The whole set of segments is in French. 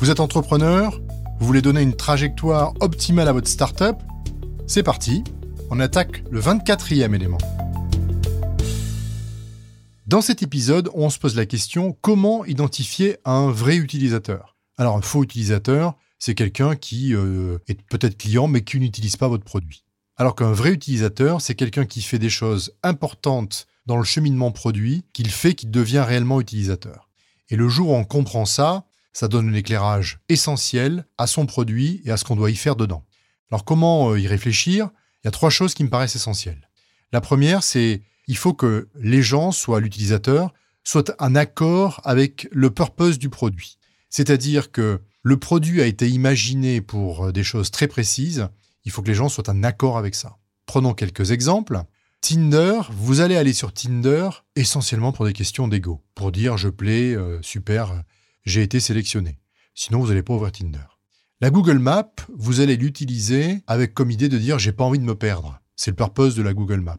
Vous êtes entrepreneur Vous voulez donner une trajectoire optimale à votre startup C'est parti, on attaque le 24e élément. Dans cet épisode, on se pose la question comment identifier un vrai utilisateur? Alors un faux utilisateur, c'est quelqu'un qui euh, est peut-être client mais qui n'utilise pas votre produit. Alors qu'un vrai utilisateur, c'est quelqu'un qui fait des choses importantes dans le cheminement produit, qu'il fait qu'il devient réellement utilisateur. Et le jour où on comprend ça, ça donne un éclairage essentiel à son produit et à ce qu'on doit y faire dedans. Alors comment euh, y réfléchir? Il y a trois choses qui me paraissent essentielles. La première, c'est il faut que les gens, soit l'utilisateur, soient en accord avec le purpose du produit. C'est-à-dire que le produit a été imaginé pour euh, des choses très précises, il faut que les gens soient en accord avec ça. Prenons quelques exemples. Tinder, vous allez aller sur Tinder essentiellement pour des questions d'ego, pour dire je plais, euh, super, j'ai été sélectionné. Sinon, vous n'allez pas ouvrir Tinder. La Google Map, vous allez l'utiliser avec comme idée de dire j'ai pas envie de me perdre. C'est le purpose de la Google Map.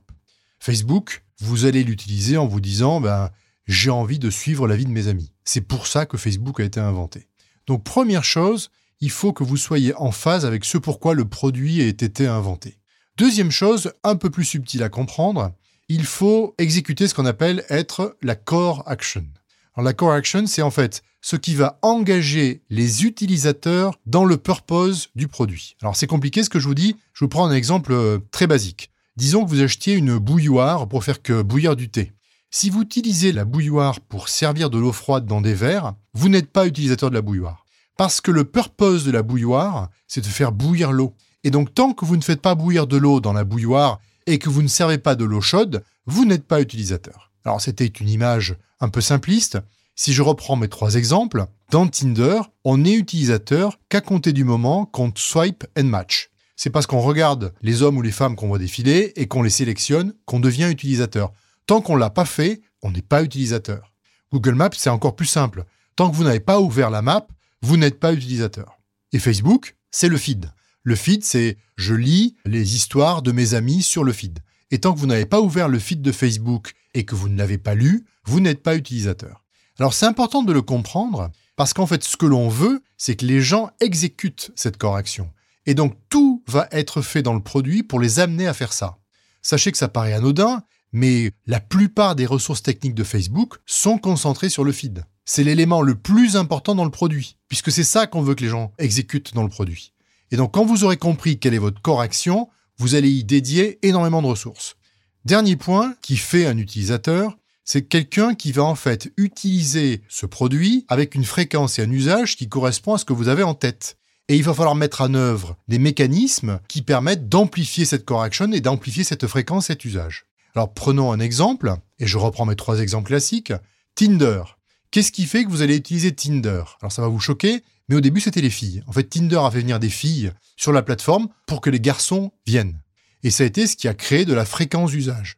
Facebook, vous allez l'utiliser en vous disant ben, j'ai envie de suivre la vie de mes amis. C'est pour ça que Facebook a été inventé. Donc première chose, il faut que vous soyez en phase avec ce pourquoi le produit a été inventé. Deuxième chose, un peu plus subtile à comprendre, il faut exécuter ce qu'on appelle être la core action. Alors la core action, c'est en fait ce qui va engager les utilisateurs dans le purpose du produit. Alors c'est compliqué ce que je vous dis, je vous prends un exemple euh, très basique. Disons que vous achetiez une bouilloire pour faire que bouillir du thé. Si vous utilisez la bouilloire pour servir de l'eau froide dans des verres, vous n'êtes pas utilisateur de la bouilloire. Parce que le purpose de la bouilloire, c'est de faire bouillir l'eau. Et donc tant que vous ne faites pas bouillir de l'eau dans la bouilloire et que vous ne servez pas de l'eau chaude, vous n'êtes pas utilisateur. Alors c'était une image un peu simpliste, si je reprends mes trois exemples, dans Tinder, on n'est utilisateur qu'à compter du moment qu'on swipe and match. C'est parce qu'on regarde les hommes ou les femmes qu'on voit défiler et qu'on les sélectionne qu'on devient utilisateur. Tant qu'on l'a pas fait, on n'est pas utilisateur. Google Maps, c'est encore plus simple. Tant que vous n'avez pas ouvert la map, vous n'êtes pas utilisateur. Et Facebook, c'est le feed. Le feed, c'est je lis les histoires de mes amis sur le feed. Et tant que vous n'avez pas ouvert le feed de Facebook et que vous ne l'avez pas lu, vous n'êtes pas utilisateur. Alors c'est important de le comprendre parce qu'en fait ce que l'on veut, c'est que les gens exécutent cette correction. Et donc tout va être fait dans le produit pour les amener à faire ça. Sachez que ça paraît anodin, mais la plupart des ressources techniques de Facebook sont concentrées sur le feed. C'est l'élément le plus important dans le produit, puisque c'est ça qu'on veut que les gens exécutent dans le produit. Et donc quand vous aurez compris quelle est votre correction, vous allez y dédier énormément de ressources. Dernier point qui fait un utilisateur, c'est quelqu'un qui va en fait utiliser ce produit avec une fréquence et un usage qui correspond à ce que vous avez en tête. Et il va falloir mettre en œuvre des mécanismes qui permettent d'amplifier cette correction et d'amplifier cette fréquence, cet usage. Alors prenons un exemple, et je reprends mes trois exemples classiques. Tinder. Qu'est-ce qui fait que vous allez utiliser Tinder? Alors ça va vous choquer, mais au début c'était les filles. En fait, Tinder a fait venir des filles sur la plateforme pour que les garçons viennent. Et ça a été ce qui a créé de la fréquence d'usage.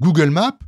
Google Maps,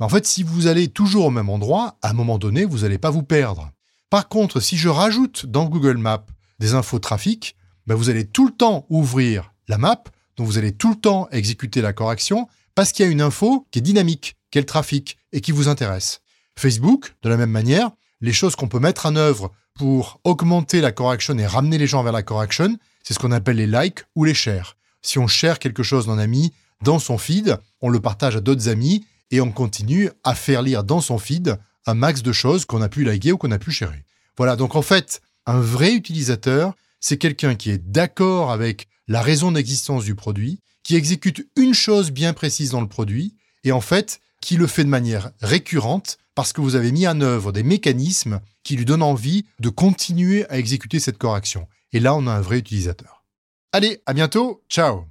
en fait, si vous allez toujours au même endroit, à un moment donné, vous n'allez pas vous perdre. Par contre, si je rajoute dans Google Maps des infos trafic, ben vous allez tout le temps ouvrir la map, donc vous allez tout le temps exécuter la correction, parce qu'il y a une info qui est dynamique, qui est le trafic, et qui vous intéresse. Facebook, de la même manière, les choses qu'on peut mettre en œuvre pour augmenter la correction et ramener les gens vers la correction, c'est ce qu'on appelle les likes ou les shares. Si on share quelque chose d'un ami dans son feed, on le partage à d'autres amis et on continue à faire lire dans son feed un max de choses qu'on a pu liker ou qu'on a pu chérir. Voilà, donc en fait, un vrai utilisateur, c'est quelqu'un qui est d'accord avec la raison d'existence du produit, qui exécute une chose bien précise dans le produit, et en fait, qui le fait de manière récurrente parce que vous avez mis en œuvre des mécanismes qui lui donnent envie de continuer à exécuter cette correction. Et là, on a un vrai utilisateur. Allez, à bientôt, ciao